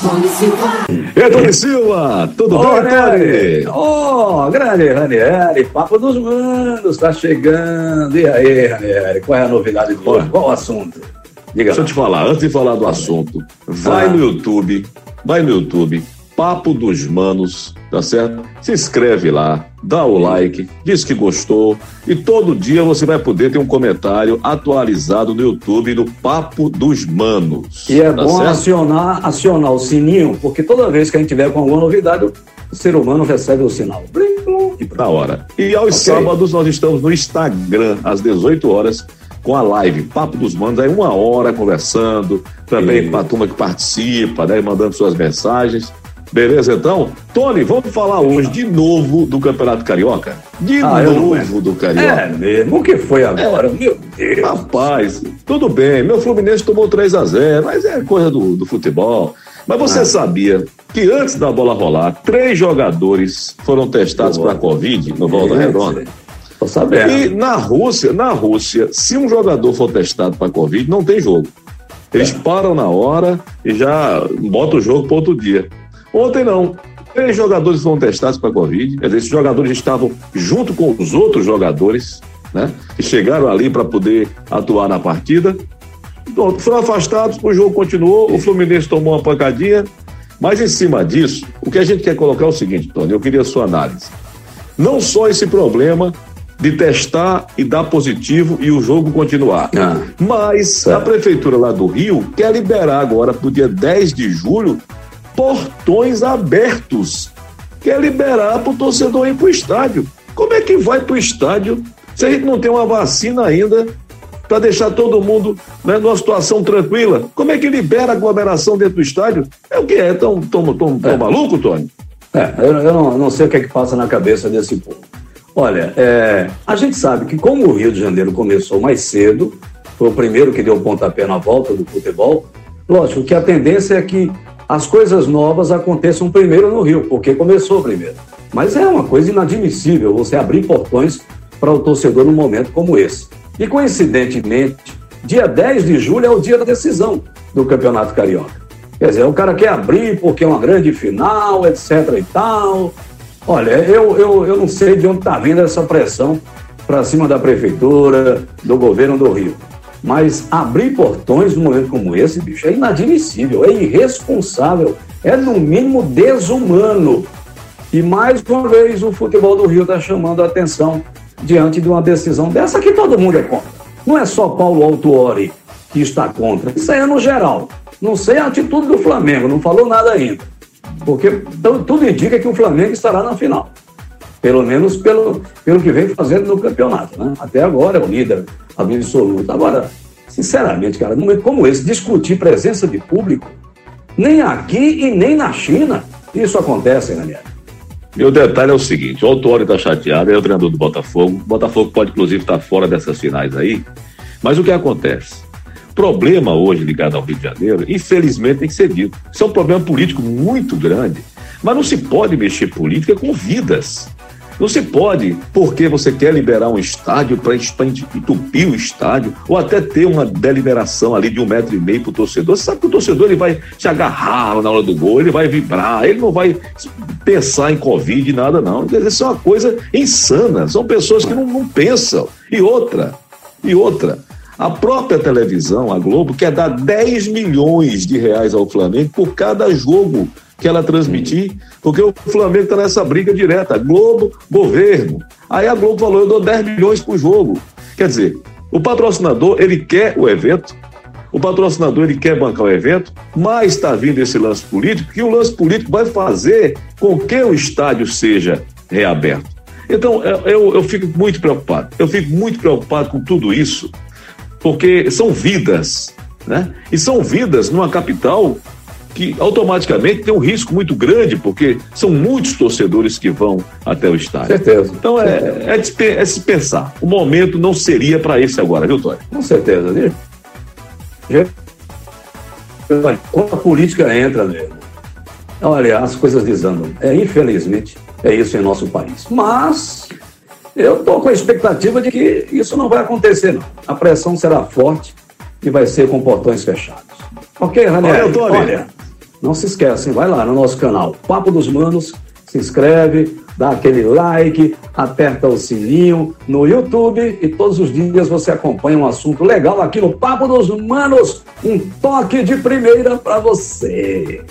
Tony Silva. E Tony Silva, tudo Ô, bem, Tony? Ô, grande Ranieri, papo dos manos, tá chegando. E aí, Ranieri, qual é a novidade do hoje? Qual o assunto? Diga Deixa eu lá. te falar, antes de falar do assunto, vai Ah. no YouTube, vai no YouTube, Papo dos Manos, tá certo? Se inscreve lá, dá o like, diz que gostou e todo dia você vai poder ter um comentário atualizado no YouTube do Papo dos Manos. E é tá bom certo? acionar, acionar o sininho, porque toda vez que a gente tiver com alguma novidade, o ser humano recebe o sinal. Blim, blum, e. Na hora. E aos Ok. sábados nós estamos no Instagram, às 18 horas, com a live Papo dos Manos, aí uma hora conversando, também para a turma que participa, né, mandando suas mensagens. Beleza, então? Tony, vamos falar hoje de novo do Campeonato Carioca? De Ah, novo do É Carioca. mesmo, o que foi agora? Meu Deus. Rapaz, tudo bem, meu Fluminense tomou 3 a 0 mas é coisa do, do futebol. Mas você Ah. sabia que antes da bola rolar, três jogadores foram testados para Covid no Volta Redonda? Tô sabendo. E na Rússia, na Rússia, se um jogador for testado para Covid, não tem jogo. Eles É. param na hora e já botam o jogo para outro dia. Ontem não. Três jogadores foram testados para Covid. Quer dizer, esses jogadores estavam junto com os outros jogadores, né? Que chegaram ali para poder atuar na partida. Pronto, foram afastados, o jogo continuou, o Fluminense tomou uma pancadinha. Mas em cima disso, o que a gente quer colocar é o seguinte, Tony, eu queria a sua análise. Não só esse problema de testar e dar positivo e o jogo continuar. Ah. Mas a prefeitura lá do Rio quer liberar agora para o dia 10 de julho portões abertos. Quer liberar para o torcedor ir para o estádio. Como é que vai para o estádio se a gente não tem uma vacina ainda para deixar todo mundo né, numa situação tranquila? Como é que libera a aglomeração dentro do estádio? É o que é? Tão, tão, tão, tão É. maluco, Tony? É, eu, eu não, não sei o que é que passa na cabeça desse povo. Olha, é, a gente sabe que como o Rio de Janeiro começou mais cedo, foi o primeiro que deu o pontapé na volta do futebol, lógico que a tendência é que as coisas novas aconteçam primeiro no Rio, porque começou primeiro. Mas é uma coisa inadmissível você abrir portões para o torcedor num momento como esse. E coincidentemente, dia 10 de julho é o dia da decisão do Campeonato Carioca. Quer dizer, o cara quer abrir porque é uma grande final, etc e tal. Olha, eu, eu, eu não sei de onde está vindo essa pressão para cima da prefeitura, do governo do Rio. Mas abrir portões num momento como esse, bicho, é inadmissível, é irresponsável, é no mínimo desumano. E mais uma vez o futebol do Rio está chamando a atenção diante de uma decisão dessa que todo mundo é contra. Não é só Paulo Autuori que está contra, isso é no geral. Não sei a atitude do Flamengo, não falou nada ainda. Porque tu- tudo indica que o Flamengo estará na final. Pelo menos pelo, pelo que vem fazendo no campeonato. Né? Até agora é o líder absoluto. Agora, sinceramente, cara, num momento como esse, discutir presença de público, nem aqui e nem na China, isso acontece, Daniel. E o detalhe é o seguinte: o Autuori está chateado, é o treinador do Botafogo. O Botafogo pode, inclusive, estar fora dessas finais aí. Mas o que acontece? Problema hoje ligado ao Rio de Janeiro, infelizmente, tem que ser dito. Isso é um problema político muito grande. Mas não se pode mexer política com vidas. Não se pode, porque você quer liberar um estádio para entupir o estádio, ou até ter uma deliberação ali de um metro e meio para o torcedor. Você sabe que o torcedor ele vai se agarrar na hora do gol, ele vai vibrar, ele não vai pensar em Covid, nada, não. Isso é uma coisa insana. São pessoas que não, não pensam. E outra, e outra. A própria televisão, a Globo, quer dar 10 milhões de reais ao Flamengo por cada jogo que ela transmitir, porque o Flamengo está nessa briga direta. Globo, governo. Aí a Globo falou: eu dou 10 milhões por jogo. Quer dizer, o patrocinador, ele quer o evento, o patrocinador ele quer bancar o evento, mas está vindo esse lance político, que o lance político vai fazer com que o estádio seja reaberto. Então, eu, eu, eu fico muito preocupado. Eu fico muito preocupado com tudo isso, porque são vidas, né? E são vidas numa capital que automaticamente tem um risco muito grande, porque são muitos torcedores que vão até o estádio. Certeza. Então é, é, se pe- é se pensar. O momento não seria para esse agora, viu, Tony? Com certeza. né? Quando a política entra mesmo, olha, as coisas desandam. É, infelizmente, é isso em nosso país. Mas eu estou com a expectativa de que isso não vai acontecer, não. A pressão será forte e vai ser com portões fechados. Ok, Raniel? Olha, Tony. Olha, não se esquecem, vai lá no nosso canal Papo dos Manos, se inscreve, dá aquele like, aperta o sininho no YouTube e todos os dias você acompanha um assunto legal aqui no Papo dos Manos, um toque de primeira para você.